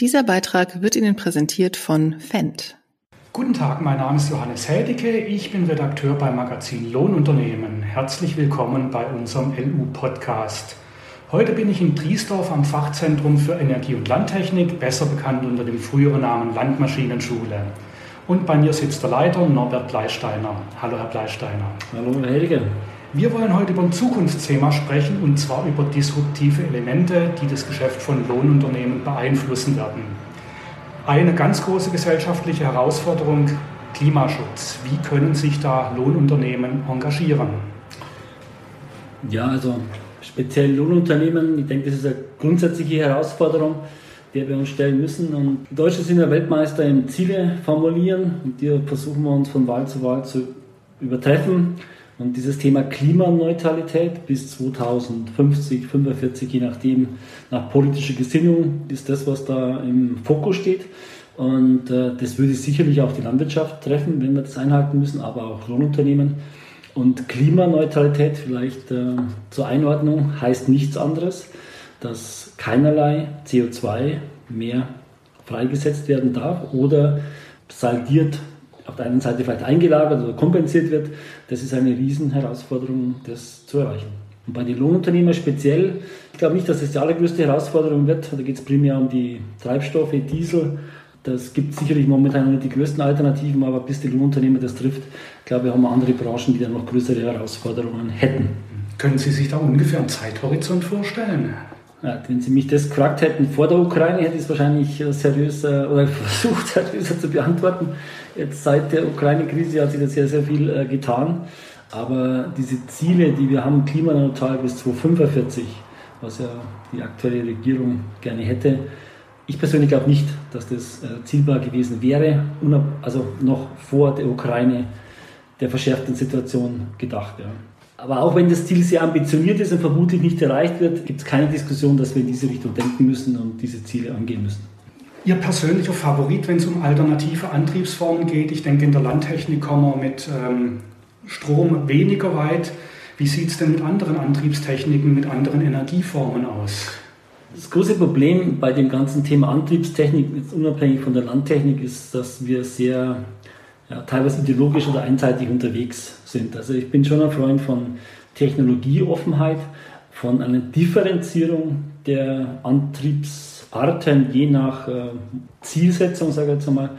Dieser Beitrag wird Ihnen präsentiert von Fendt. Guten Tag, mein Name ist Johannes Hädicke. Ich bin Redakteur beim Magazin Lohnunternehmen. Herzlich willkommen bei unserem LU-Podcast. Heute bin ich in Triesdorf am Fachzentrum für Energie- und Landtechnik, besser bekannt unter dem früheren Namen Landmaschinenschule. Und bei mir sitzt der Leiter Norbert Bleisteiner. Hallo, Herr Bleisteiner. Hallo, Herr Hädicke. Wir wollen heute über ein Zukunftsthema sprechen und zwar über disruptive Elemente, die das Geschäft von Lohnunternehmen beeinflussen werden. Eine ganz große gesellschaftliche Herausforderung, Klimaschutz. Wie können sich da Lohnunternehmen engagieren? Ja, also speziell Lohnunternehmen, ich denke, das ist eine grundsätzliche Herausforderung, der wir uns stellen müssen. Und Deutsche sind ja Weltmeister im Ziele formulieren und die versuchen wir uns von Wahl zu Wahl zu übertreffen. Und dieses Thema Klimaneutralität bis 2050, 45, je nachdem, nach politischer Gesinnung, ist das, was da im Fokus steht. Und äh, das würde sicherlich auch die Landwirtschaft treffen, wenn wir das einhalten müssen, aber auch Lohnunternehmen. Und Klimaneutralität vielleicht äh, zur Einordnung heißt nichts anderes, dass keinerlei CO2 mehr freigesetzt werden darf oder saldiert auf der einen Seite vielleicht eingelagert oder kompensiert wird, das ist eine Riesenherausforderung, das zu erreichen. Und bei den Lohnunternehmern speziell, ich glaube nicht, dass das die allergrößte Herausforderung wird. Da geht es primär um die Treibstoffe, Diesel. Das gibt sicherlich momentan nicht die größten Alternativen, aber bis die Lohnunternehmer das trifft, glaube ich, haben wir andere Branchen, die dann noch größere Herausforderungen hätten. Können Sie sich da ungefähr einen Zeithorizont vorstellen? Ja, wenn Sie mich das gefragt hätten vor der Ukraine, hätte ich es wahrscheinlich seriös oder versucht, seriöser zu beantworten. Jetzt seit der Ukraine-Krise hat sich da sehr, sehr viel äh, getan. Aber diese Ziele, die wir haben, klimaneutral bis 2045, was ja die aktuelle Regierung gerne hätte, ich persönlich glaube nicht, dass das äh, zielbar gewesen wäre, also noch vor der Ukraine der verschärften Situation gedacht. Ja. Aber auch wenn das Ziel sehr ambitioniert ist und vermutlich nicht erreicht wird, gibt es keine Diskussion, dass wir in diese Richtung denken müssen und diese Ziele angehen müssen. Ihr persönlicher Favorit, wenn es um alternative Antriebsformen geht? Ich denke, in der Landtechnik kommen wir mit ähm, Strom weniger weit. Wie sieht es denn mit anderen Antriebstechniken, mit anderen Energieformen aus? Das große Problem bei dem ganzen Thema Antriebstechnik, unabhängig von der Landtechnik, ist, dass wir sehr ja, teilweise ideologisch oder einseitig unterwegs sind. Also ich bin schon ein Freund von Technologieoffenheit, von einer Differenzierung der Antriebsarten je nach äh, Zielsetzung, sage ich jetzt einmal.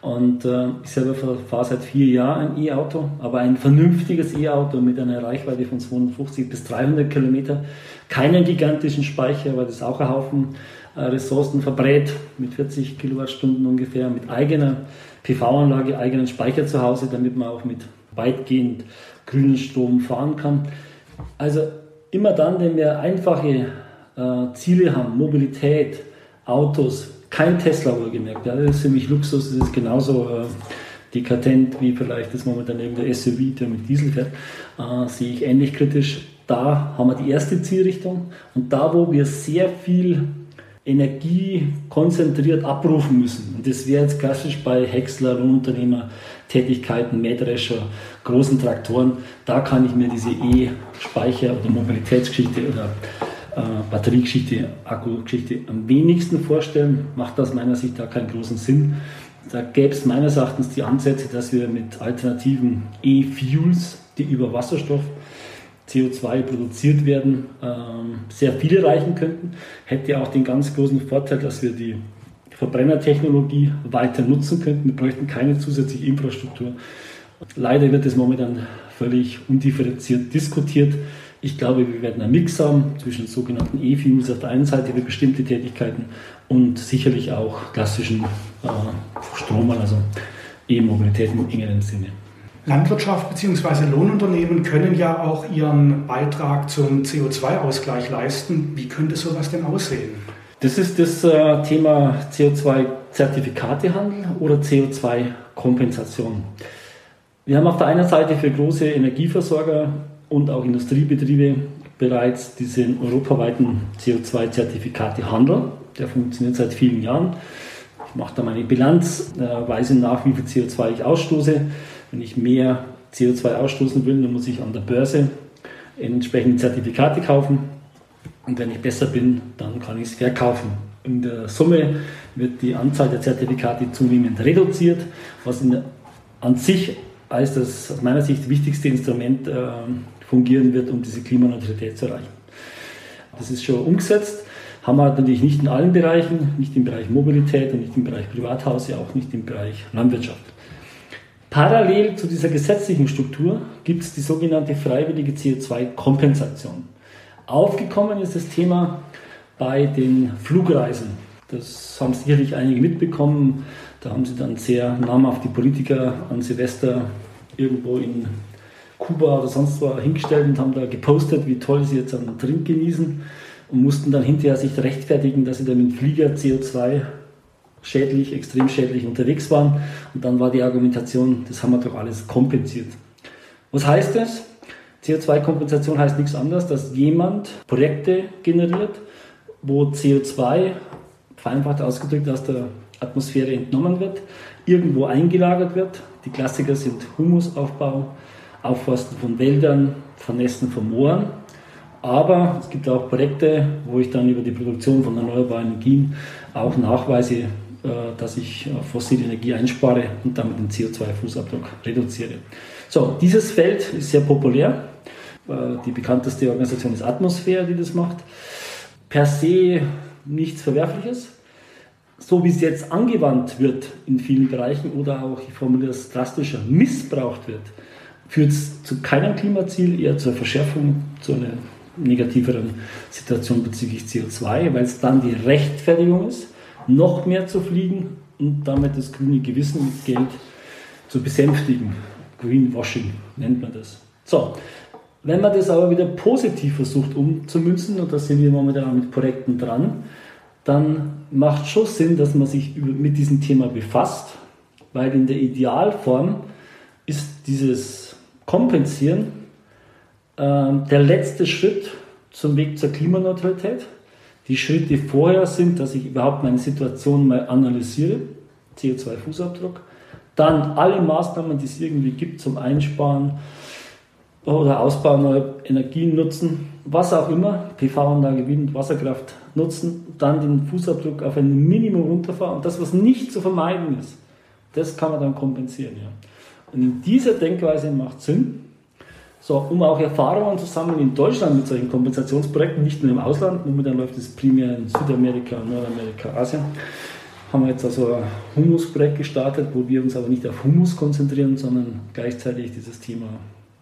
Und äh, ich selber fahre seit vier Jahren ein E-Auto, aber ein vernünftiges E-Auto mit einer Reichweite von 250 bis 300 Kilometer. Keinen gigantischen Speicher, weil das auch ein Haufen äh, Ressourcen verbrät, mit 40 Kilowattstunden ungefähr, mit eigener PV-Anlage, eigenen Speicher zu Hause, damit man auch mit weitgehend grünen Strom fahren kann. Also immer dann, wenn wir einfache äh, Ziele haben, Mobilität, Autos, kein Tesla wohlgemerkt, ja, das ist für mich Luxus, das ist genauso äh, dekatent wie vielleicht das momentan eben der SUV, der mit Diesel fährt, äh, sehe ich ähnlich kritisch. Da haben wir die erste Zielrichtung und da, wo wir sehr viel Energie konzentriert abrufen müssen. Und das wäre jetzt klassisch bei Häcksler, Unternehmer, Tätigkeiten, Mähdrescher, großen Traktoren. Da kann ich mir diese E-Speicher- oder Mobilitätsgeschichte oder äh, Batteriegeschichte, Akkugeschichte am wenigsten vorstellen. Macht aus meiner Sicht da keinen großen Sinn. Da gäbe es meines Erachtens die Ansätze, dass wir mit alternativen E-Fuels, die über Wasserstoff CO2 produziert werden, ähm, sehr viel erreichen könnten. Hätte auch den ganz großen Vorteil, dass wir die Verbrennertechnologie weiter nutzen könnten. Wir bräuchten keine zusätzliche Infrastruktur. Leider wird es momentan völlig undifferenziert diskutiert. Ich glaube, wir werden einen Mix haben zwischen sogenannten E-Fuels auf der einen Seite für bestimmte Tätigkeiten und sicherlich auch klassischen äh, Stromern, also E-Mobilität im engeren Sinne. Landwirtschaft bzw. Lohnunternehmen können ja auch ihren Beitrag zum CO2-Ausgleich leisten. Wie könnte sowas denn aussehen? Das ist das äh, Thema CO2-Zertifikatehandel oder CO2-Kompensation. Wir haben auf der einen Seite für große Energieversorger und auch Industriebetriebe bereits diesen europaweiten CO2-Zertifikatehandel. Der funktioniert seit vielen Jahren. Ich mache da meine Bilanz, äh, weise nach, wie viel CO2 ich ausstoße wenn ich mehr CO2 ausstoßen will, dann muss ich an der Börse entsprechende Zertifikate kaufen. Und wenn ich besser bin, dann kann ich es verkaufen. In der Summe wird die Anzahl der Zertifikate zunehmend reduziert, was in, an sich als das aus meiner Sicht wichtigste Instrument äh, fungieren wird, um diese Klimaneutralität zu erreichen. Das ist schon umgesetzt, haben wir natürlich nicht in allen Bereichen, nicht im Bereich Mobilität und nicht im Bereich Privathaus, ja auch nicht im Bereich Landwirtschaft. Parallel zu dieser gesetzlichen Struktur gibt es die sogenannte freiwillige CO2-Kompensation. Aufgekommen ist das Thema bei den Flugreisen. Das haben sicherlich einige mitbekommen. Da haben sie dann sehr namhafte Politiker an Silvester irgendwo in Kuba oder sonst wo hingestellt und haben da gepostet, wie toll sie jetzt einen Trink genießen und mussten dann hinterher sich rechtfertigen, dass sie da mit Flieger CO2 schädlich, extrem schädlich unterwegs waren. Und dann war die Argumentation, das haben wir doch alles kompensiert. Was heißt das? CO2-Kompensation heißt nichts anderes, dass jemand Projekte generiert, wo CO2, vereinfacht ausgedrückt, aus der Atmosphäre entnommen wird, irgendwo eingelagert wird. Die Klassiker sind Humusaufbau, Aufforsten von Wäldern, Vernässen von Mooren. Aber es gibt auch Projekte, wo ich dann über die Produktion von erneuerbaren Energien auch nachweise, dass ich äh, fossile Energie einspare und damit den CO2-Fußabdruck reduziere. So, dieses Feld ist sehr populär. Äh, die bekannteste Organisation ist Atmosphäre, die das macht. Per se nichts Verwerfliches. So wie es jetzt angewandt wird in vielen Bereichen oder auch, ich formuliere es drastischer, missbraucht wird, führt es zu keinem Klimaziel, eher zur Verschärfung, zu einer negativeren Situation bezüglich CO2, weil es dann die Rechtfertigung ist, noch mehr zu fliegen und damit das grüne Gewissen mit Geld zu besänftigen. Greenwashing nennt man das. So, wenn man das aber wieder positiv versucht umzumünzen, und da sind wir momentan mit Projekten dran, dann macht schon Sinn, dass man sich mit diesem Thema befasst, weil in der Idealform ist dieses Kompensieren äh, der letzte Schritt zum Weg zur Klimaneutralität. Die Schritte vorher sind, dass ich überhaupt meine Situation mal analysiere, CO2-Fußabdruck, dann alle Maßnahmen, die es irgendwie gibt zum Einsparen oder Ausbau neuer Energien nutzen, was auch immer, PV-Anlage, Wind, Wasserkraft nutzen, dann den Fußabdruck auf ein Minimum runterfahren. Und das, was nicht zu vermeiden ist, das kann man dann kompensieren. Ja. Und in dieser Denkweise macht Sinn, so, um auch Erfahrungen zu sammeln in Deutschland mit solchen Kompensationsprojekten, nicht nur im Ausland, momentan läuft es primär in Südamerika, Nordamerika, Asien, haben wir jetzt also ein Humusprojekt gestartet, wo wir uns aber nicht auf Humus konzentrieren, sondern gleichzeitig dieses Thema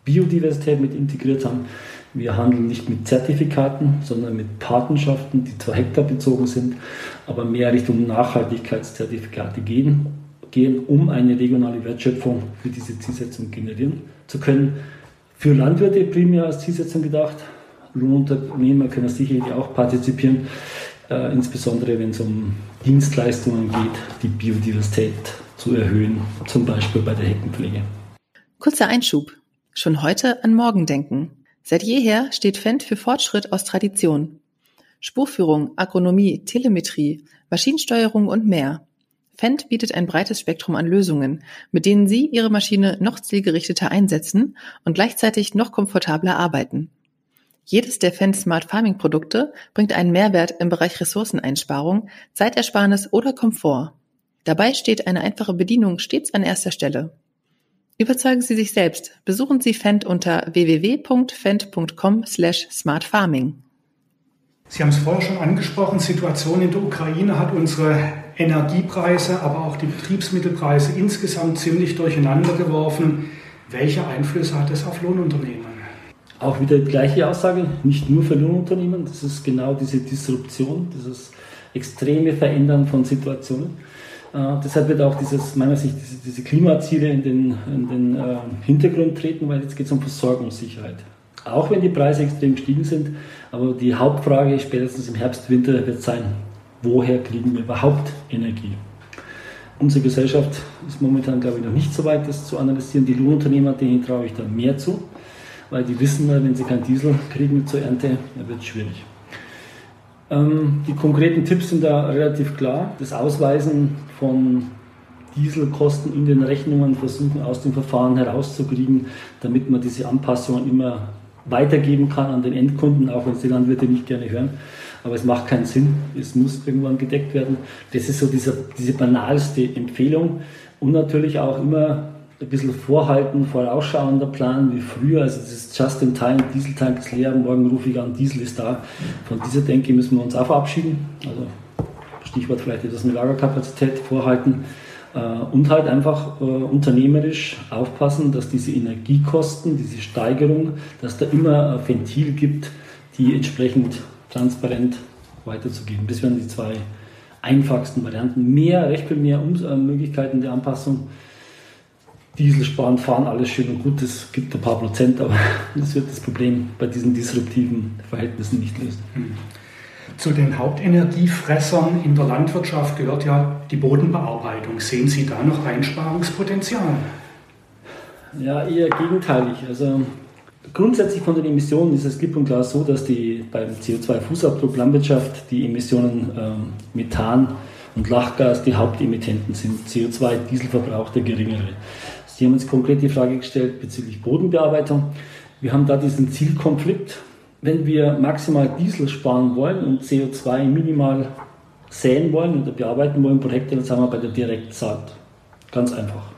Biodiversität mit integriert haben. Wir handeln nicht mit Zertifikaten, sondern mit Patenschaften, die zwar hektarbezogen sind, aber mehr Richtung Nachhaltigkeitszertifikate gehen, gehen, um eine regionale Wertschöpfung für diese Zielsetzung generieren zu können. Für Landwirte primär als Zielsetzung gedacht. Lohnunternehmer können sicherlich auch partizipieren, äh, insbesondere wenn es um Dienstleistungen geht, die Biodiversität zu erhöhen, zum Beispiel bei der Heckenpflege. Kurzer Einschub. Schon heute an morgen denken. Seit jeher steht Fendt für Fortschritt aus Tradition. Spurführung, Agronomie, Telemetrie, Maschinensteuerung und mehr. Fendt bietet ein breites Spektrum an Lösungen, mit denen Sie Ihre Maschine noch zielgerichteter einsetzen und gleichzeitig noch komfortabler arbeiten. Jedes der Fendt Smart Farming Produkte bringt einen Mehrwert im Bereich Ressourceneinsparung, Zeitersparnis oder Komfort. Dabei steht eine einfache Bedienung stets an erster Stelle. Überzeugen Sie sich selbst. Besuchen Sie Fendt unter www.fendt.com/smartfarming. Sie haben es vorher schon angesprochen, Situation in der Ukraine hat unsere Energiepreise, aber auch die Betriebsmittelpreise insgesamt ziemlich durcheinander geworfen. Welche Einflüsse hat das auf Lohnunternehmen? Auch wieder die gleiche Aussage, nicht nur für Lohnunternehmen, das ist genau diese Disruption, dieses extreme Verändern von Situationen. Äh, deshalb wird auch dieses, meiner Sicht diese, diese Klimaziele in den, in den äh, Hintergrund treten, weil jetzt geht es um Versorgungssicherheit. Auch wenn die Preise extrem gestiegen sind, aber die Hauptfrage spätestens im Herbst, Winter wird sein, woher kriegen wir überhaupt Energie? Unsere Gesellschaft ist momentan, glaube ich, noch nicht so weit, das zu analysieren. Die Lohnunternehmer, denen traue ich da mehr zu, weil die wissen, wenn sie keinen Diesel kriegen zur Ernte, dann wird es schwierig. Ähm, die konkreten Tipps sind da relativ klar. Das Ausweisen von Dieselkosten in den Rechnungen versuchen aus dem Verfahren herauszukriegen, damit man diese Anpassungen immer weitergeben kann an den Endkunden, auch wenn es die Landwirte nicht gerne hören. Aber es macht keinen Sinn. Es muss irgendwann gedeckt werden. Das ist so dieser, diese banalste Empfehlung. Und natürlich auch immer ein bisschen vorhalten, vorausschauender Plan wie früher. Also das ist just in time, Dieseltank ist leer, morgen rufe ich an, Diesel ist da. Von dieser Denke müssen wir uns auch verabschieden. Also Stichwort vielleicht etwas mit Lagerkapazität vorhalten. Äh, und halt einfach äh, unternehmerisch aufpassen, dass diese Energiekosten, diese Steigerung, dass da immer ein Ventil gibt, die entsprechend transparent weiterzugeben. Das wären die zwei einfachsten Varianten. Mehr, recht viel mehr äh, Möglichkeiten der Anpassung. Diesel sparen, fahren, alles schön und gut, das gibt ein paar Prozent, aber das wird das Problem bei diesen disruptiven Verhältnissen nicht lösen. Hm. Zu den Hauptenergiefressern in der Landwirtschaft gehört ja die Bodenbearbeitung. Sehen Sie da noch Einsparungspotenzial? Ja, eher gegenteilig. Also grundsätzlich von den Emissionen ist es klipp und klar so, dass die beim CO2-Fußabdruck Landwirtschaft die Emissionen ähm, Methan und Lachgas die Hauptemittenten sind. CO2, Dieselverbrauch der geringere. Sie haben uns konkret die Frage gestellt bezüglich Bodenbearbeitung. Wir haben da diesen Zielkonflikt wenn wir maximal Diesel sparen wollen und CO2 minimal säen wollen oder bearbeiten wollen pro Hektar, dann sind wir bei der Direktsaat. Ganz einfach.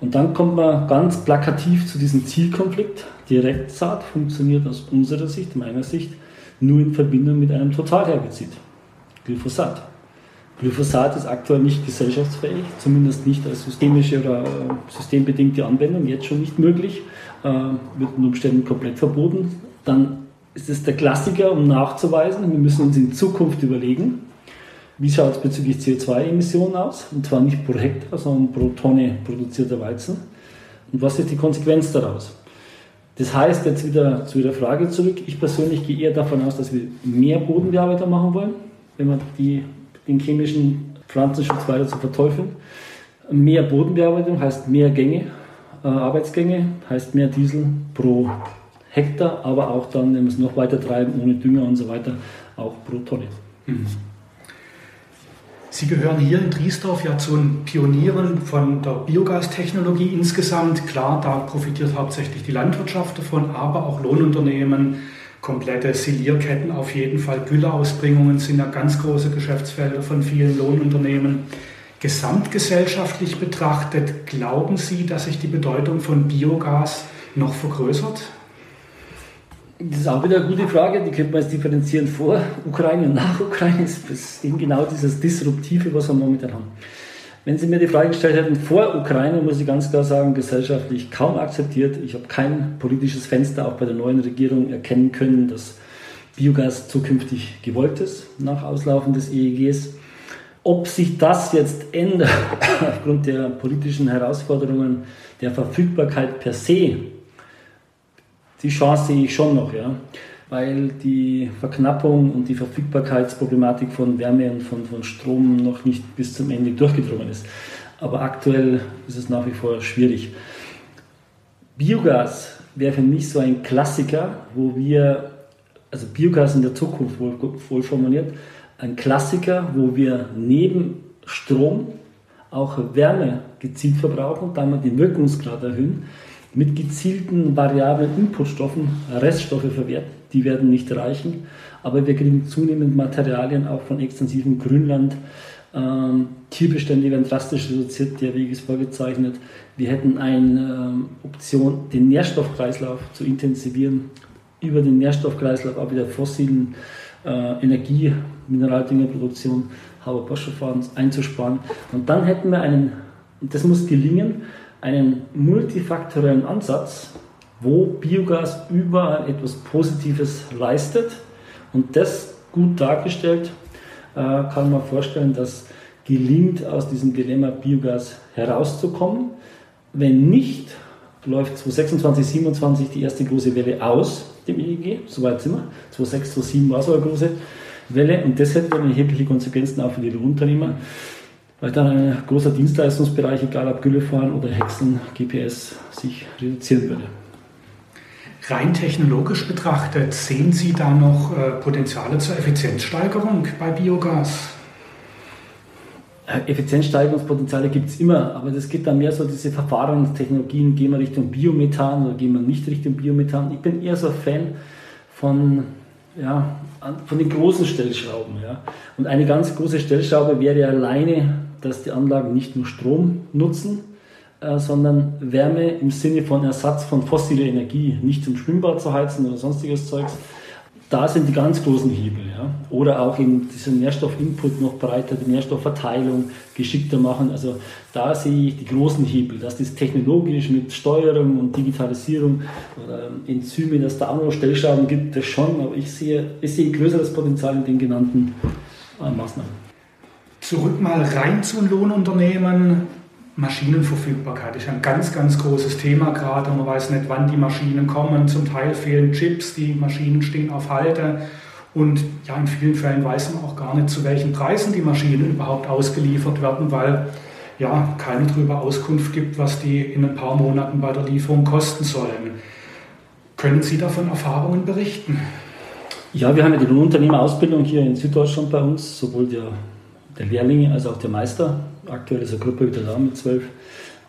Und dann kommt man ganz plakativ zu diesem Zielkonflikt. Direktsaat funktioniert aus unserer Sicht, meiner Sicht, nur in Verbindung mit einem Totalherbizid, Glyphosat. Glyphosat ist aktuell nicht gesellschaftsfähig, zumindest nicht als systemische oder äh, systembedingte Anwendung, jetzt schon nicht möglich, äh, wird unter Umständen komplett verboten dann ist es der Klassiker, um nachzuweisen. Wir müssen uns in Zukunft überlegen, wie schaut es bezüglich CO2-Emissionen aus? Und zwar nicht pro Hektar, sondern pro Tonne produzierter Weizen. Und was ist die Konsequenz daraus? Das heißt, jetzt wieder zu Ihrer Frage zurück. Ich persönlich gehe eher davon aus, dass wir mehr Bodenbearbeitung machen wollen, wenn wir die, den chemischen Pflanzenschutz weiter zu verteufeln. Mehr Bodenbearbeitung heißt mehr Gänge, äh, Arbeitsgänge, heißt mehr Diesel pro Hektar, aber auch dann, wenn wir es noch weiter treiben, ohne Dünger und so weiter, auch pro Tonne. Mhm. Sie gehören hier in Driesdorf ja zu den Pionieren von der Biogastechnologie insgesamt. Klar, da profitiert hauptsächlich die Landwirtschaft davon, aber auch Lohnunternehmen, komplette Silierketten auf jeden Fall. Gülleausbringungen sind ja ganz große Geschäftsfelder von vielen Lohnunternehmen. Gesamtgesellschaftlich betrachtet, glauben Sie, dass sich die Bedeutung von Biogas noch vergrößert? Das ist auch wieder eine gute Frage, die könnte man jetzt differenzieren vor Ukraine und nach Ukraine. Das ist eben genau dieses Disruptive, was wir momentan haben. Wenn Sie mir die Frage gestellt hätten, vor Ukraine, muss ich ganz klar sagen, gesellschaftlich kaum akzeptiert. Ich habe kein politisches Fenster auch bei der neuen Regierung erkennen können, dass Biogas zukünftig gewollt ist nach Auslaufen des EEGs. Ob sich das jetzt ändert aufgrund der politischen Herausforderungen der Verfügbarkeit per se, die Chance sehe ich schon noch, ja. Weil die Verknappung und die Verfügbarkeitsproblematik von Wärme und von, von Strom noch nicht bis zum Ende durchgedrungen ist. Aber aktuell ist es nach wie vor schwierig. Biogas wäre für mich so ein Klassiker, wo wir, also Biogas in der Zukunft wohl, wohl formuliert, ein Klassiker, wo wir neben Strom auch Wärme gezielt verbrauchen, damit den Wirkungsgrad erhöhen mit gezielten variablen Inputstoffen Reststoffe verwerten. Die werden nicht reichen, aber wir kriegen zunehmend Materialien auch von extensivem Grünland. Ähm, Tierbestände werden drastisch reduziert, der Weg ist vorgezeichnet. Wir hätten eine ähm, Option, den Nährstoffkreislauf zu intensivieren, über den Nährstoffkreislauf auch wieder fossilen äh, Energie, Mineraldüngerproduktion, Haber-Bosch-Verfahren einzusparen. Und dann hätten wir einen, und das muss gelingen, einen multifaktoriellen Ansatz, wo Biogas überall etwas Positives leistet. Und das gut dargestellt, äh, kann man vorstellen, dass gelingt, aus diesem Dilemma Biogas herauszukommen. Wenn nicht, läuft 2026, 2027 die erste große Welle aus dem EEG, soweit sind wir. 2006, 2007 war so eine große Welle und das hätte dann erhebliche Konsequenzen auch für die Lohnunternehmer weil dann ein großer Dienstleistungsbereich, egal ob Güllefahren oder Häckseln, GPS, sich reduzieren würde. Rein technologisch betrachtet, sehen Sie da noch äh, Potenziale zur Effizienzsteigerung bei Biogas? Äh, Effizienzsteigerungspotenziale gibt es immer, aber das geht dann mehr so diese Verfahrenstechnologien, gehen wir Richtung Biomethan oder gehen wir nicht Richtung Biomethan. Ich bin eher so ein Fan von ja, von den großen Stellschrauben. Ja. Und eine ganz große Stellschraube wäre alleine, dass die Anlagen nicht nur Strom nutzen, äh, sondern Wärme im Sinne von Ersatz von fossiler Energie, nicht zum Schwimmbad zu heizen oder sonstiges Zeugs. Da sind die ganz großen Hebel. Ja. Oder auch eben diesen Nährstoffinput noch breiter, die Nährstoffverteilung geschickter machen. Also da sehe ich die großen Hebel, dass das technologisch mit Steuerung und Digitalisierung oder ähm, Enzyme, dass da auch noch Stellschrauben gibt, das schon. Aber ich sehe, ich sehe größeres Potenzial in den genannten äh, Maßnahmen. Zurück mal rein zum Lohnunternehmen. Maschinenverfügbarkeit ist ein ganz, ganz großes Thema gerade. Man weiß nicht, wann die Maschinen kommen. Zum Teil fehlen Chips, die Maschinen stehen auf Halte. Und ja, in vielen Fällen weiß man auch gar nicht, zu welchen Preisen die Maschinen überhaupt ausgeliefert werden, weil ja keine darüber Auskunft gibt, was die in ein paar Monaten bei der Lieferung kosten sollen. Können Sie davon Erfahrungen berichten? Ja, wir haben ja die Lohnunternehmerausbildung hier in Süddeutschland bei uns, sowohl der, der Lehrlinge als auch der Meister aktuell ist eine Gruppe wieder da mit zwölf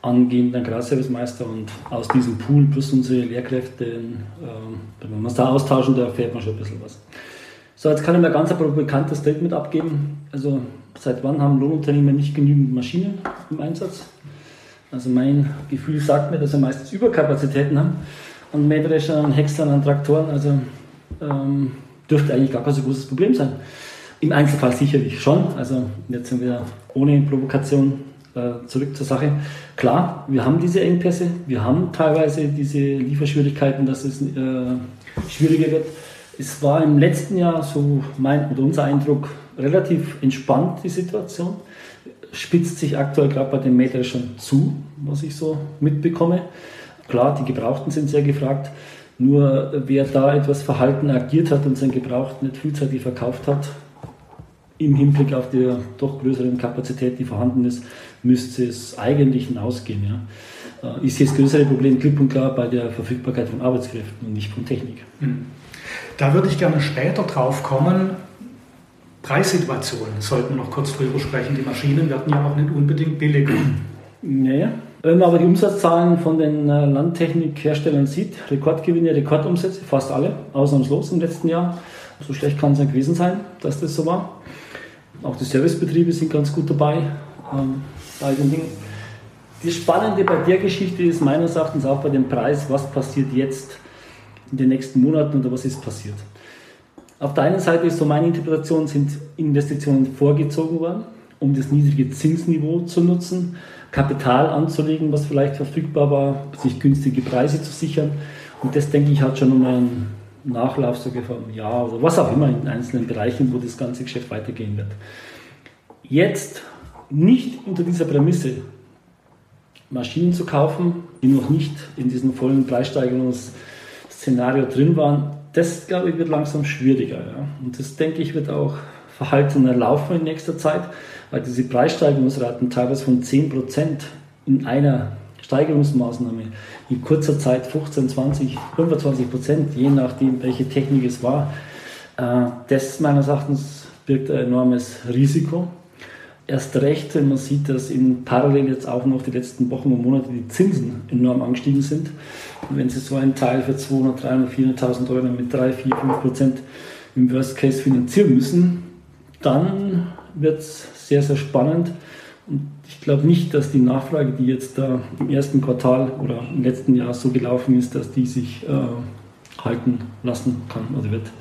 angehenden Grasservicemeister und aus diesem Pool plus unsere Lehrkräfte, äh, wenn wir uns da austauschen, da erfährt man schon ein bisschen was. So, jetzt kann ich mir ganz ein provokantes Statement abgeben. Also, seit wann haben Lohnunternehmen nicht genügend Maschinen im Einsatz? Also, mein Gefühl sagt mir, dass sie meistens Überkapazitäten haben an Mähdreschern, an Häckslern, an Traktoren. Also, ähm, dürfte eigentlich gar kein so großes Problem sein. Im Einzelfall sicherlich schon. Also jetzt sind wir ohne Provokation äh, zurück zur Sache. Klar, wir haben diese Engpässe, wir haben teilweise diese Lieferschwierigkeiten, dass es äh, schwieriger wird. Es war im letzten Jahr, so mein oder unser Eindruck, relativ entspannt die Situation. Spitzt sich aktuell gerade bei den Mähdreschern zu, was ich so mitbekomme. Klar, die Gebrauchten sind sehr gefragt. Nur wer da etwas verhalten agiert hat und sein Gebraucht nicht frühzeitig verkauft hat, im Hinblick auf die doch größere Kapazität, die vorhanden ist, müsste es eigentlich hinausgehen. Ja. Äh, ist das größere Problem klipp und klar bei der Verfügbarkeit von Arbeitskräften und nicht von Technik. Hm. Da würde ich gerne später drauf kommen. Preissituation sollten wir noch kurz drüber sprechen. Die Maschinen werden ja auch nicht unbedingt billiger. Naja, wenn man aber die Umsatzzahlen von den äh, Landtechnikherstellern sieht, Rekordgewinne, Rekordumsätze, fast alle, ausnahmslos im letzten Jahr. So schlecht kann es nicht gewesen sein, dass das so war. Auch die Servicebetriebe sind ganz gut dabei ähm, bei den Dingen. Das Spannende bei der Geschichte ist meines Erachtens auch bei dem Preis, was passiert jetzt in den nächsten Monaten oder was ist passiert. Auf der einen Seite ist so meine Interpretation, sind Investitionen vorgezogen worden, um das niedrige Zinsniveau zu nutzen, Kapital anzulegen, was vielleicht verfügbar war, sich günstige Preise zu sichern. Und das, denke ich, hat schon um einen Nachlauf sogar vom Jahr oder was auch immer in einzelnen Bereichen, wo das ganze Geschäft weitergehen wird. Jetzt nicht unter dieser Prämisse Maschinen zu kaufen, die noch nicht in diesem vollen Preissteigerungsszenario drin waren, das glaube ich wird langsam schwieriger. Ja. Und das denke ich wird auch verhaltener laufen in nächster Zeit, weil diese Preissteigerungsraten teilweise von 10% in einer Steigerungsmaßnahme in kurzer Zeit 15, 20, 25 Prozent, je nachdem, welche Technik es war. Äh, das meines Erachtens birgt ein enormes Risiko. Erst recht, wenn man sieht, dass in parallel jetzt auch noch die letzten Wochen und Monate die Zinsen enorm angestiegen sind. Und wenn Sie so einen Teil für 200, 300, 400.000 Euro mit 3, 4, 5 Prozent im Worst Case finanzieren müssen, dann wird es sehr, sehr spannend. Und ich glaube nicht, dass die Nachfrage, die jetzt da im ersten Quartal oder im letzten Jahr so gelaufen ist, dass die sich äh, halten lassen kann oder wird.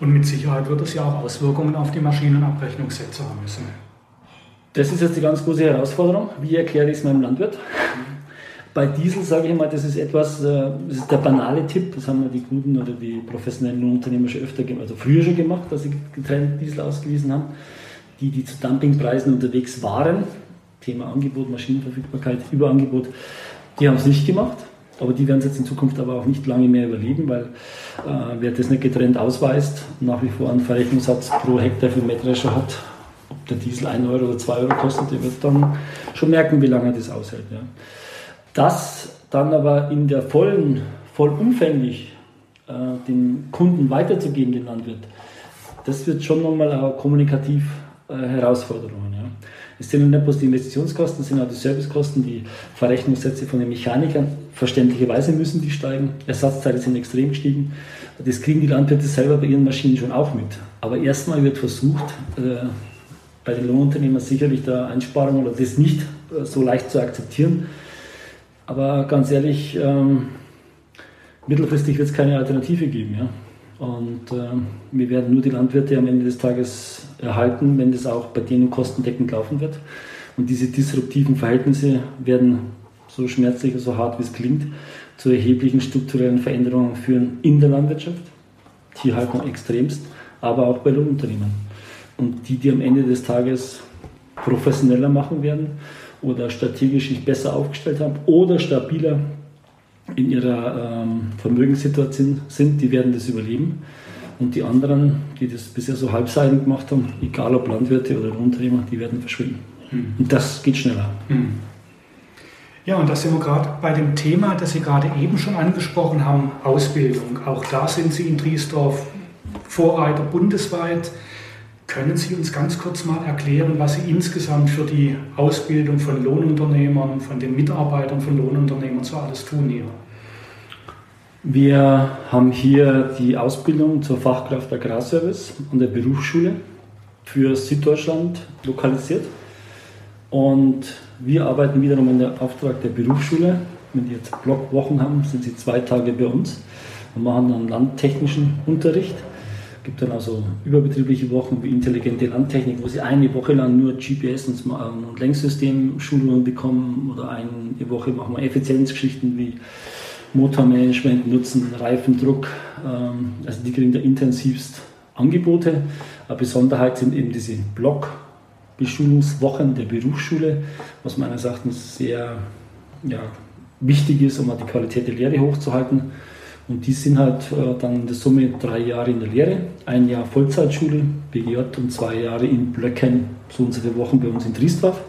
Und mit Sicherheit wird es ja auch Auswirkungen auf die Maschinenabrechnungssätze haben müssen. Das ist jetzt die ganz große Herausforderung. Wie erkläre ich es meinem Landwirt? Bei Diesel sage ich mal, das ist etwas, äh, das ist der banale Tipp, das haben die guten oder die professionellen Unternehmer schon öfter gemacht, also früher schon gemacht, dass sie getrennt Diesel ausgewiesen haben die, die zu Dumpingpreisen unterwegs waren, Thema Angebot, Maschinenverfügbarkeit, Überangebot, die haben es nicht gemacht. Aber die werden es jetzt in Zukunft aber auch nicht lange mehr überleben, weil äh, wer das nicht getrennt ausweist, nach wie vor einen Verrechnungssatz pro Hektar für Mähdrescher hat, ob der Diesel 1 Euro oder 2 Euro kostet, der wird dann schon merken, wie lange das aushält. Ja. Das dann aber in der vollen, vollumfänglich äh, den Kunden weiterzugeben, den Landwirt, das wird schon nochmal auch kommunikativ äh, Herausforderungen. Ja. Es sind nicht bloß die Investitionskosten, es sind auch die Servicekosten, die Verrechnungssätze von den Mechanikern. Verständlicherweise müssen die steigen. Ersatzteile sind extrem gestiegen. Das kriegen die Landwirte selber bei ihren Maschinen schon auch mit. Aber erstmal wird versucht, äh, bei den Lohnunternehmern sicherlich da Einsparungen oder das nicht äh, so leicht zu akzeptieren. Aber ganz ehrlich, ähm, mittelfristig wird es keine Alternative geben. Ja? Und äh, wir werden nur die Landwirte am Ende des Tages erhalten, wenn das auch bei denen kostendeckend laufen wird. Und diese disruptiven Verhältnisse werden so schmerzlich und so hart wie es klingt, zu erheblichen strukturellen Veränderungen führen in der Landwirtschaft, Tierhaltung extremst, aber auch bei den Unternehmen. Und die, die am Ende des Tages professioneller machen werden oder strategisch sich besser aufgestellt haben oder stabiler in ihrer ähm, Vermögenssituation sind, die werden das überleben. Und die anderen, die das bisher so halbseitig gemacht haben, egal ob Landwirte oder Unternehmer, die werden verschwinden. Hm. Und das geht schneller. Hm. Ja, und da sind wir gerade bei dem Thema, das Sie gerade eben schon angesprochen haben, Ausbildung. Auch da sind Sie in Triesdorf Vorreiter bundesweit. Können Sie uns ganz kurz mal erklären, was Sie insgesamt für die Ausbildung von Lohnunternehmern, von den Mitarbeitern von Lohnunternehmern so alles tun hier? Wir haben hier die Ausbildung zur Fachkraft Agrarservice an der Berufsschule für Süddeutschland lokalisiert. Und wir arbeiten wiederum in der Auftrag der Berufsschule. Wenn die jetzt Blockwochen haben, sind sie zwei Tage bei uns und machen dann landtechnischen Unterricht. Es gibt dann also überbetriebliche Wochen wie intelligente Landtechnik, wo sie eine Woche lang nur GPS und Lenksystem-Schulungen bekommen oder eine Woche machen wir Effizienzgeschichten wie Motormanagement, Nutzen, Reifendruck. Ähm, also die kriegen da intensivst Angebote. Eine Besonderheit sind eben diese Block- Beschulungswochen der Berufsschule, was meines Erachtens sehr ja, wichtig ist, um die Qualität der Lehre hochzuhalten. Und die sind halt äh, dann in der Summe drei Jahre in der Lehre, ein Jahr Vollzeitschule, BGJ und zwei Jahre in Blöcken, so unsere Wochen bei uns in Triesdorf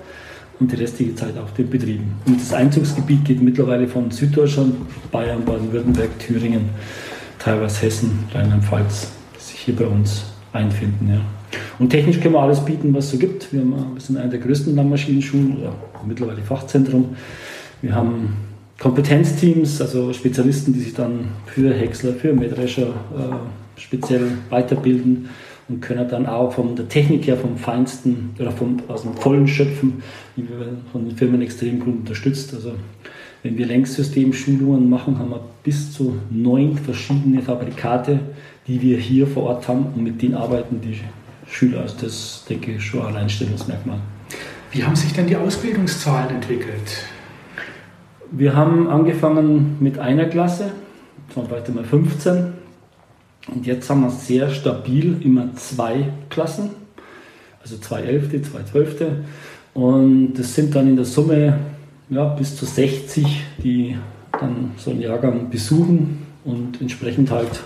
und die restliche Zeit auf den Betrieben. Und das Einzugsgebiet geht mittlerweile von Süddeutschland, Bayern, Baden-Württemberg, Thüringen, teilweise Hessen, Rheinland-Pfalz, sich hier bei uns einfinden. Ja. Und technisch können wir alles bieten, was es so gibt. Wir, haben, wir sind eine der größten Landmaschinenschulen, oder mittlerweile Fachzentrum. Wir haben Kompetenzteams, also Spezialisten, die sich dann für Häcksler, für Mähdrescher äh, speziell weiterbilden und können dann auch von der Technik her vom Feinsten oder vom, aus dem Vollen schöpfen, die wir von den Firmen extrem gut unterstützt. Also wenn wir Lenksystemschulungen machen, haben wir bis zu neun verschiedene Fabrikate, die wir hier vor Ort haben und mit denen arbeiten die Schüler. Also das denke ich schon ein Alleinstellungsmerkmal. Wie haben sich denn die Ausbildungszahlen entwickelt? Wir haben angefangen mit einer Klasse, das waren heute mal 15. Und jetzt haben wir sehr stabil immer zwei Klassen, also zwei Elfte, zwei Zwölfte. Und das sind dann in der Summe ja, bis zu 60, die dann so einen Jahrgang besuchen und entsprechend halt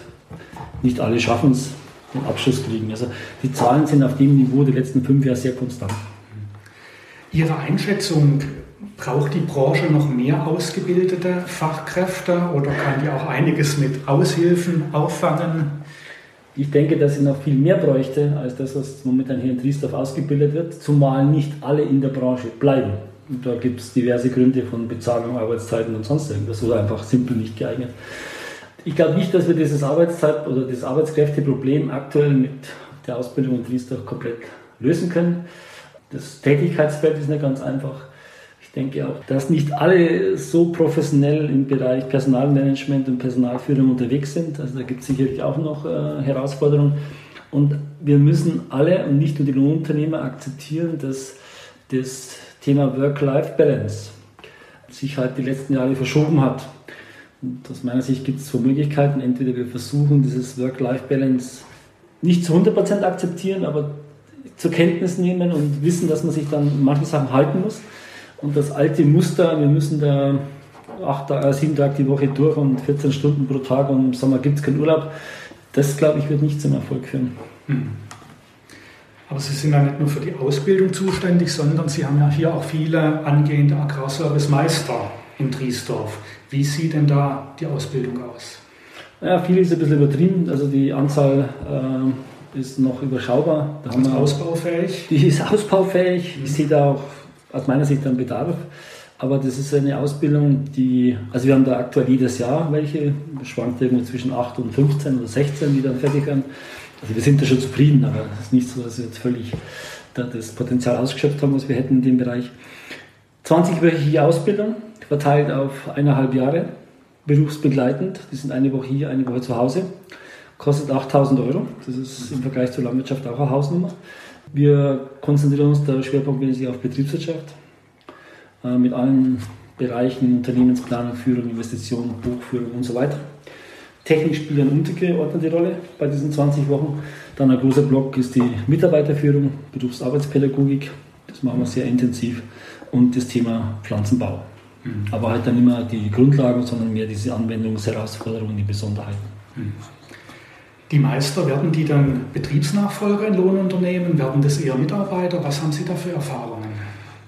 nicht alle schaffen es, den Abschluss kriegen. Also die Zahlen sind auf dem Niveau der letzten fünf Jahre sehr konstant. Ihre Einschätzung, braucht die Branche noch mehr ausgebildete Fachkräfte oder kann die auch einiges mit Aushilfen auffangen? Ich denke, dass sie noch viel mehr bräuchte, als das, was momentan hier in Triesdorf ausgebildet wird, zumal nicht alle in der Branche bleiben. Und da gibt es diverse Gründe von Bezahlung, Arbeitszeiten und sonst irgendwas oder einfach simpel nicht geeignet. Ich glaube nicht, dass wir dieses Arbeitszeit- oder das Arbeitskräfteproblem aktuell mit der Ausbildung in Triesdorf komplett lösen können. Das Tätigkeitsfeld ist nicht ganz einfach. Ich denke auch, dass nicht alle so professionell im Bereich Personalmanagement und Personalführung unterwegs sind. Also da gibt es sicherlich auch noch äh, Herausforderungen. Und wir müssen alle und nicht nur die Lohnunternehmer akzeptieren, dass das Thema Work-Life-Balance sich halt die letzten Jahre verschoben hat. Und aus meiner Sicht gibt es zwei Möglichkeiten. Entweder wir versuchen, dieses Work-Life-Balance nicht zu 100% akzeptieren, aber zur Kenntnis nehmen und wissen, dass man sich dann manche Sachen halten muss. Und das alte Muster, wir müssen da acht, äh, sieben Tage die Woche durch und 14 Stunden pro Tag und im Sommer gibt es keinen Urlaub, das glaube ich wird nicht zum Erfolg führen. Hm. Aber Sie sind ja nicht nur für die Ausbildung zuständig, sondern Sie haben ja hier auch viele angehende Agrarservice-Meister in Triesdorf. Wie sieht denn da die Ausbildung aus? Ja, viel ist ein bisschen übertrieben. Also die Anzahl ist noch überschaubar. Da ist ausbaufähig? Die ist ausbaufähig. Mhm. Ich sehe da auch aus meiner Sicht einen Bedarf. Aber das ist eine Ausbildung, die, also wir haben da aktuell jedes Jahr welche, schwankt irgendwo zwischen 8 und 15 oder 16, die dann fertig werden. Also wir sind da schon zufrieden, aber es ist nicht so, dass wir jetzt völlig das Potenzial ausgeschöpft haben, was wir hätten in dem Bereich. 20-wöchige Ausbildung, verteilt auf eineinhalb Jahre, berufsbegleitend. Die sind eine Woche hier, eine Woche zu Hause. Kostet 8000 Euro. Das ist im Vergleich zur Landwirtschaft auch eine Hausnummer. Wir konzentrieren uns da schwerpunktmäßig auf Betriebswirtschaft äh, mit allen Bereichen Unternehmensplanung, Führung, Investition, Buchführung und so weiter. Technik spielt eine untergeordnete Rolle bei diesen 20 Wochen. Dann ein großer Block ist die Mitarbeiterführung, Berufsarbeitspädagogik. Das machen wir sehr intensiv. Und das Thema Pflanzenbau. Mhm. Aber halt dann immer die Grundlagen, sondern mehr diese Anwendungsherausforderungen, die Besonderheiten. Mhm. Die Meister, werden die dann Betriebsnachfolger in Lohnunternehmen? Werden das eher Mitarbeiter? Was haben Sie da für Erfahrungen?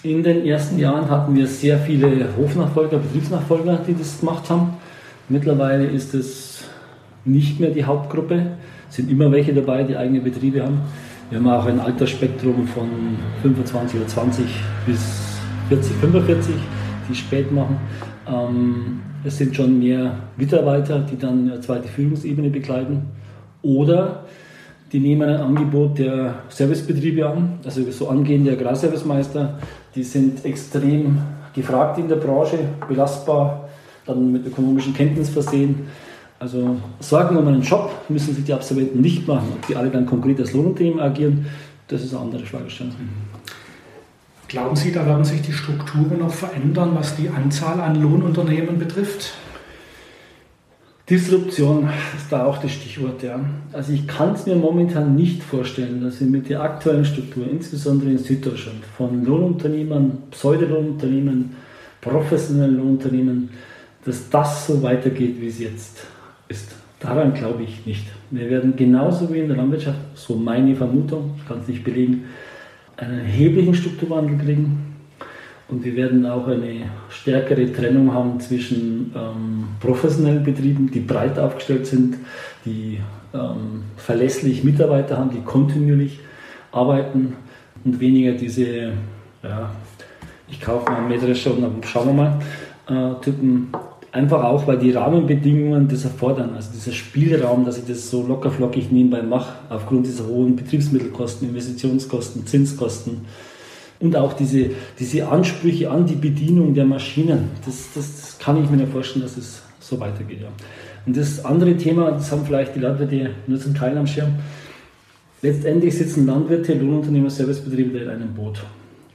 In den ersten Jahren hatten wir sehr viele Hofnachfolger, Betriebsnachfolger, die das gemacht haben. Mittlerweile ist es nicht mehr die Hauptgruppe. Es sind immer welche dabei, die eigene Betriebe haben. Wir haben auch ein Altersspektrum von 25 oder 20 bis 40, 45, die spät machen. Ähm, es sind schon mehr Mitarbeiter, die dann eine zweite Führungsebene begleiten. Oder die nehmen ein Angebot der Servicebetriebe an, also so angehende Agrarservicemeister, die sind extrem gefragt in der Branche, belastbar, dann mit ökonomischen Kenntnis versehen. Also Sorgen um einen Job müssen sich die Absolventen nicht machen. Ob die alle dann konkret als Lohnunternehmen agieren, das ist eine andere Fragestellung. Glauben Sie, da werden sich die Strukturen noch verändern, was die Anzahl an Lohnunternehmen betrifft? Disruption ist da auch das Stichwort. Ja. Also ich kann es mir momentan nicht vorstellen, dass wir mit der aktuellen Struktur, insbesondere in Süddeutschland, von Lohnunternehmern, Pseudolohnunternehmen, professionellen Lohnunternehmen, dass das so weitergeht, wie es jetzt ist. Daran glaube ich nicht. Wir werden genauso wie in der Landwirtschaft, so meine Vermutung, ich kann es nicht belegen, einen erheblichen Strukturwandel kriegen und wir werden auch eine stärkere Trennung haben zwischen ähm, professionellen Betrieben, die breit aufgestellt sind, die ähm, verlässlich Mitarbeiter haben, die kontinuierlich arbeiten und weniger diese, ja, ich kaufe mal einen Mähdrescher und dann schauen wir mal, äh, Typen. Einfach auch, weil die Rahmenbedingungen das erfordern. Also dieser Spielraum, dass ich das so lockerflockig nebenbei mache, aufgrund dieser hohen Betriebsmittelkosten, Investitionskosten, Zinskosten, und auch diese, diese Ansprüche an die Bedienung der Maschinen, das, das, das kann ich mir nicht vorstellen, dass es so weitergeht. Ja. Und das andere Thema, das haben vielleicht die Landwirte nur zum Teil am Schirm, letztendlich sitzen Landwirte, Lohnunternehmer, Servicebetriebe in einem Boot.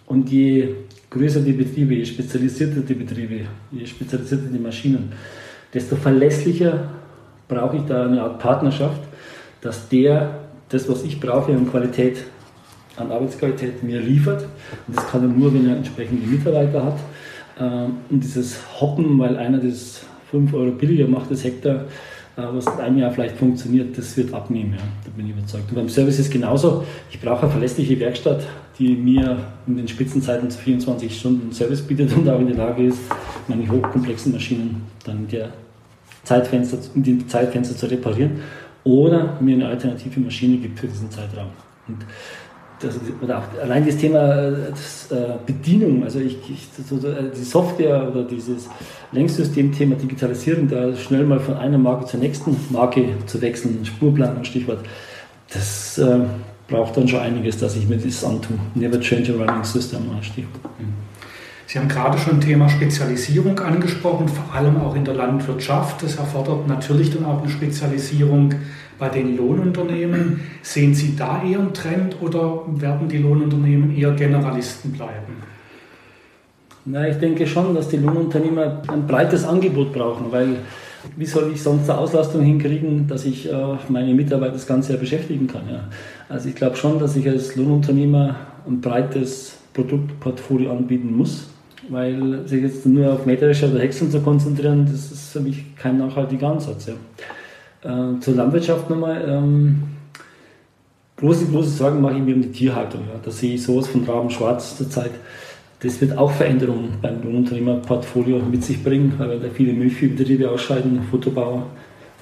Und je größer die Betriebe, je spezialisierter die Betriebe, je spezialisierter die Maschinen, desto verlässlicher brauche ich da eine Art Partnerschaft, dass der das, was ich brauche an Qualität, an Arbeitsqualität mir liefert. Und das kann er nur, wenn er entsprechende Mitarbeiter hat. Ähm, und dieses Hoppen, weil einer das 5 Euro billiger macht, das Hektar, äh, was in einem Jahr vielleicht funktioniert, das wird abnehmen. Ja. Da bin ich überzeugt. Und beim Service ist genauso. Ich brauche eine verlässliche Werkstatt, die mir in den Spitzenzeiten zu 24 Stunden Service bietet und auch in der Lage ist, meine hochkomplexen Maschinen dann in, der Zeitfenster, in dem Zeitfenster zu reparieren oder mir eine alternative Maschine gibt für diesen Zeitraum. Und das, oder auch allein das Thema äh, das, äh, Bedienung, also ich, ich so, äh, die Software oder dieses Lenksystem-Thema Digitalisierung, da schnell mal von einer Marke zur nächsten Marke zu wechseln, Spurplan, Stichwort, das äh, braucht dann schon einiges, dass ich mir das antue. Never change a running system, Stichwort. Mhm. Sie haben gerade schon Thema Spezialisierung angesprochen, vor allem auch in der Landwirtschaft. Das erfordert natürlich dann auch eine Spezialisierung bei den Lohnunternehmen. Sehen Sie da eher einen Trend oder werden die Lohnunternehmen eher Generalisten bleiben? Na, ich denke schon, dass die Lohnunternehmer ein breites Angebot brauchen, weil wie soll ich sonst eine Auslastung hinkriegen, dass ich äh, meine Mitarbeiter das ganze Jahr beschäftigen kann? Ja? Also ich glaube schon, dass ich als Lohnunternehmer ein breites Produktportfolio anbieten muss weil sich jetzt nur auf metrische oder Häckseln zu konzentrieren, das ist für mich kein nachhaltiger Ansatz. Ja. Äh, zur Landwirtschaft nochmal. Ähm, große, große Sorgen mache ich mir um die Tierhaltung. Ja. Da sehe ich sowas von Raben schwarz zurzeit. Das wird auch Veränderungen beim Lohnunternehmerportfolio mit sich bringen, weil da viele Milchviehbetriebe ausscheiden, Futterbauer,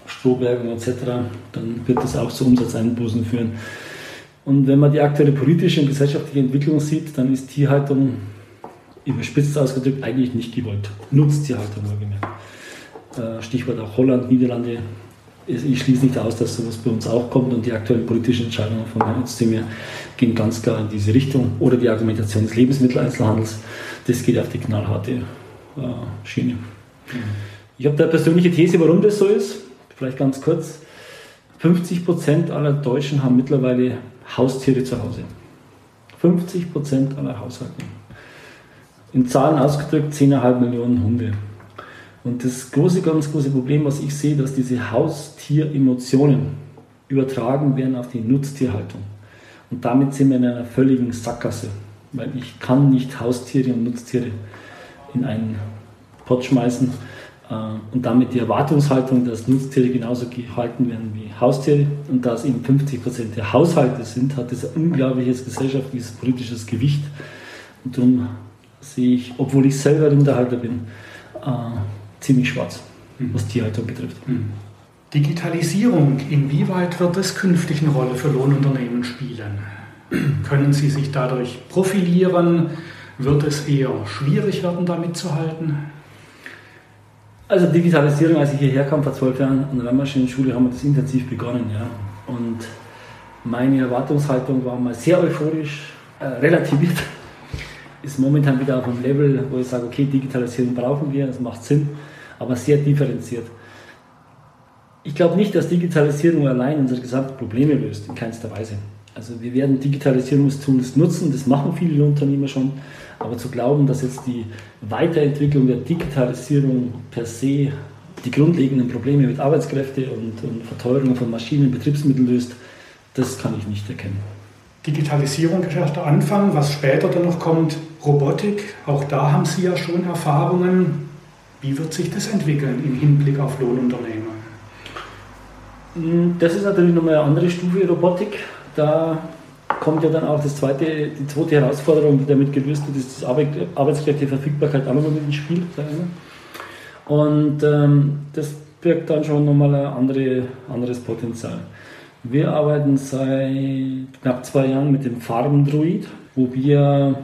Strohbergen etc., dann wird das auch zu Umsatzeinbußen führen. Und wenn man die aktuelle politische und gesellschaftliche Entwicklung sieht, dann ist Tierhaltung überspitzt ausgedrückt eigentlich nicht gewollt. Nutztierhaltung wohlgemerkt. Äh, Stichwort auch Holland, Niederlande. Ich schließe nicht aus, dass sowas bei uns auch kommt und die aktuellen politischen Entscheidungen von Herrn Özdemir gehen ganz klar in diese Richtung. Oder die Argumentation des Lebensmitteleinzelhandels, das geht auf die knallharte äh, Schiene. Ich habe da eine persönliche These, warum das so ist. Vielleicht ganz kurz. 50 Prozent aller Deutschen haben mittlerweile Haustiere zu Hause. 50 Prozent aller Haushalte. In Zahlen ausgedrückt 10,5 Millionen Hunde. Und das große, ganz große Problem, was ich sehe, dass diese Haustieremotionen übertragen werden auf die Nutztierhaltung. Und damit sind wir in einer völligen Sackgasse, weil ich kann nicht Haustiere und Nutztiere in einen Pott schmeißen äh, und damit die Erwartungshaltung, dass Nutztiere genauso gehalten werden wie Haustiere und dass eben 50 Prozent der Haushalte sind, hat das ein unglaubliches gesellschaftliches, politisches Gewicht. Und darum sehe ich, obwohl ich selber Rinderhalter bin, äh, ziemlich schwarz, mhm. was Tierhaltung betrifft. Mhm. Digitalisierung, inwieweit wird das künftig eine Rolle für Lohnunternehmen spielen? Können sie sich dadurch profilieren? Wird es eher schwierig werden, da mitzuhalten? Also Digitalisierung, als ich hierher kam vor zwölf Jahren an der Landmaschinenschule, haben wir das intensiv begonnen. Ja. Und meine Erwartungshaltung war mal sehr euphorisch, äh, relativiert. Ist momentan wieder auf einem Level, wo ich sage, okay, Digitalisierung brauchen wir, das macht Sinn, aber sehr differenziert. Ich glaube nicht, dass Digitalisierung allein unsere gesamten Probleme löst, in keinster Weise. Also wir werden Digitalisierungstools nutzen, das machen viele Unternehmer schon, aber zu glauben, dass jetzt die Weiterentwicklung der Digitalisierung per se die grundlegenden Probleme mit Arbeitskräften und, und Verteuerung von Maschinen, Betriebsmitteln löst, das kann ich nicht erkennen. Digitalisierung ist erst der Anfang. Was später dann noch kommt, Robotik, auch da haben Sie ja schon Erfahrungen. Wie wird sich das entwickeln im Hinblick auf Lohnunternehmen? Das ist natürlich nochmal eine andere Stufe Robotik. Da kommt ja dann auch das zweite, die zweite Herausforderung, die damit gelöst wird, ist die Arbeit, Arbeitskräfteverfügbarkeit auch nochmal mit ins Spiel. Und ähm, das birgt dann schon nochmal ein andere, anderes Potenzial. Wir arbeiten seit knapp zwei Jahren mit dem Farmdroid, wo wir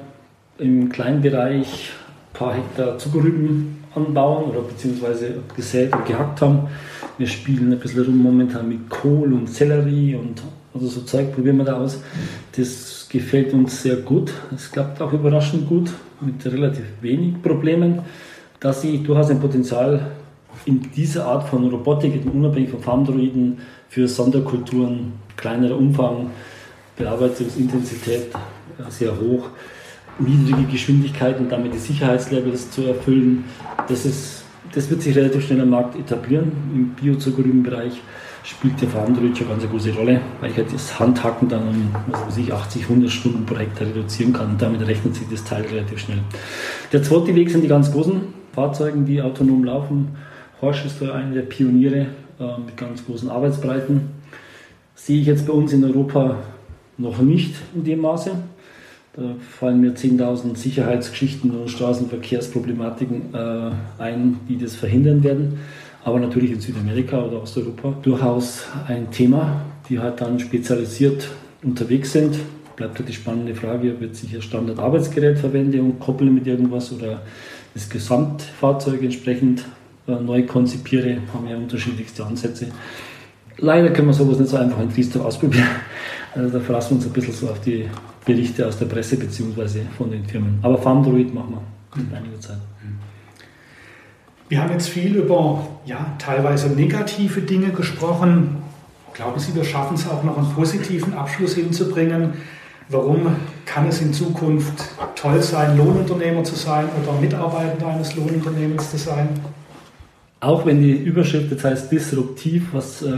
im kleinen Bereich ein paar Hektar Zuckerrüben anbauen oder beziehungsweise gesät und gehackt haben. Wir spielen ein bisschen rum momentan mit Kohl und Sellerie und also so Zeug probieren wir da aus. Das gefällt uns sehr gut. Es klappt auch überraschend gut mit relativ wenig Problemen. Da sehe ich durchaus ein Potenzial in dieser Art von Robotik, unabhängig von Farmdroiden, für Sonderkulturen, kleinerer Umfang, Bearbeitungsintensität sehr hoch, niedrige Geschwindigkeiten, damit die Sicherheitslevels zu erfüllen. Das, ist, das wird sich relativ schnell am Markt etablieren im Biozuckerrübenbereich spielt der Verhandlung schon ganz eine große Rolle, weil ich halt das Handhacken dann um was weiß ich, 80, 100 Stunden pro Hektar reduzieren kann und damit rechnet sich das Teil relativ schnell. Der zweite Weg sind die ganz großen Fahrzeuge, die autonom laufen. Horsch ist da einer der Pioniere äh, mit ganz großen Arbeitsbreiten. Sehe ich jetzt bei uns in Europa noch nicht in dem Maße. Da fallen mir 10.000 Sicherheitsgeschichten und Straßenverkehrsproblematiken äh, ein, die das verhindern werden aber natürlich in Südamerika oder Osteuropa durchaus ein Thema, die halt dann spezialisiert unterwegs sind. Bleibt halt die spannende Frage, wird ein Standardarbeitsgerät verwenden und koppeln mit irgendwas oder das Gesamtfahrzeug entsprechend äh, neu konzipiere, haben ja unterschiedlichste Ansätze. Leider können wir sowas nicht so einfach in Triesdorf ausprobieren. Also da verlassen wir uns ein bisschen so auf die Berichte aus der Presse bzw. von den Firmen. Aber FarmDroid machen wir in einiger Zeit. Wir haben jetzt viel über ja, teilweise negative Dinge gesprochen. Glauben Sie, wir schaffen es auch noch einen positiven Abschluss hinzubringen? Warum kann es in Zukunft toll sein, Lohnunternehmer zu sein oder Mitarbeiter eines Lohnunternehmens zu sein? Auch wenn die Überschrift jetzt heißt disruptiv, was äh,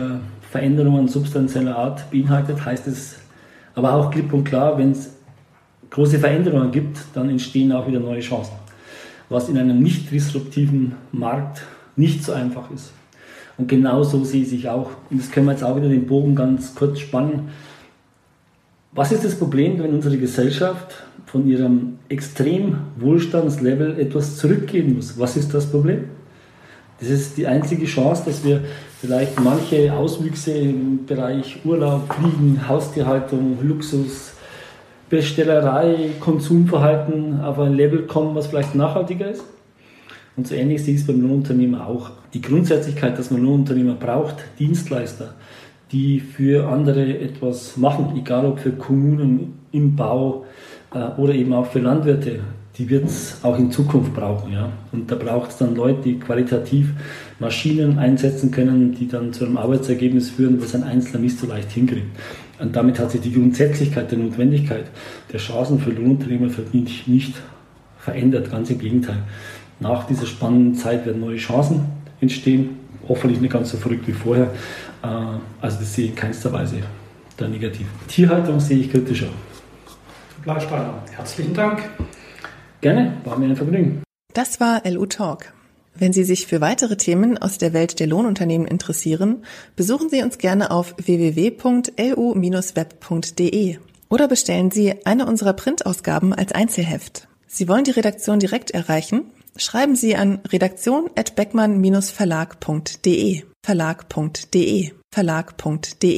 Veränderungen substanzieller Art beinhaltet, heißt es aber auch klipp und klar, wenn es große Veränderungen gibt, dann entstehen auch wieder neue Chancen was in einem nicht disruptiven Markt nicht so einfach ist. Und genau so sehe ich auch. Und das können wir jetzt auch wieder den Bogen ganz kurz spannen. Was ist das Problem, wenn unsere Gesellschaft von ihrem extrem Wohlstandslevel etwas zurückgehen muss? Was ist das Problem? Das ist die einzige Chance, dass wir vielleicht manche Auswüchse im Bereich Urlaub, Fliegen, Haustierhaltung, Luxus, Bestellerei, Konsumverhalten auf ein Level kommen, was vielleicht nachhaltiger ist. Und so ähnlich ich es beim Lohnunternehmer auch. Die Grundsätzlichkeit, dass man Lohnunternehmer braucht, Dienstleister, die für andere etwas machen, egal ob für Kommunen im Bau äh, oder eben auch für Landwirte, die wird es auch in Zukunft brauchen. Ja? Und da braucht es dann Leute, die qualitativ Maschinen einsetzen können, die dann zu einem Arbeitsergebnis führen, das ein Einzelner nicht so leicht hinkriegt. Und damit hat sich die Grundsätzlichkeit der Notwendigkeit der Chancen für Lohnunternehmer mich nicht verändert, ganz im Gegenteil. Nach dieser spannenden Zeit werden neue Chancen entstehen, hoffentlich nicht ganz so verrückt wie vorher. Äh, also das sehe ich in keinster Weise da negativ. Tierhaltung sehe ich kritischer. Bleisteiner, herzlichen Dank. Gerne, war mir ein Vergnügen. Das war LU Talk. Wenn Sie sich für weitere Themen aus der Welt der Lohnunternehmen interessieren, besuchen Sie uns gerne auf www.lu-web.de oder bestellen Sie eine unserer Printausgaben als Einzelheft. Sie wollen die Redaktion direkt erreichen? Schreiben Sie an redaktion@beckmann-verlag.de. Verlag.de. Verlag.de.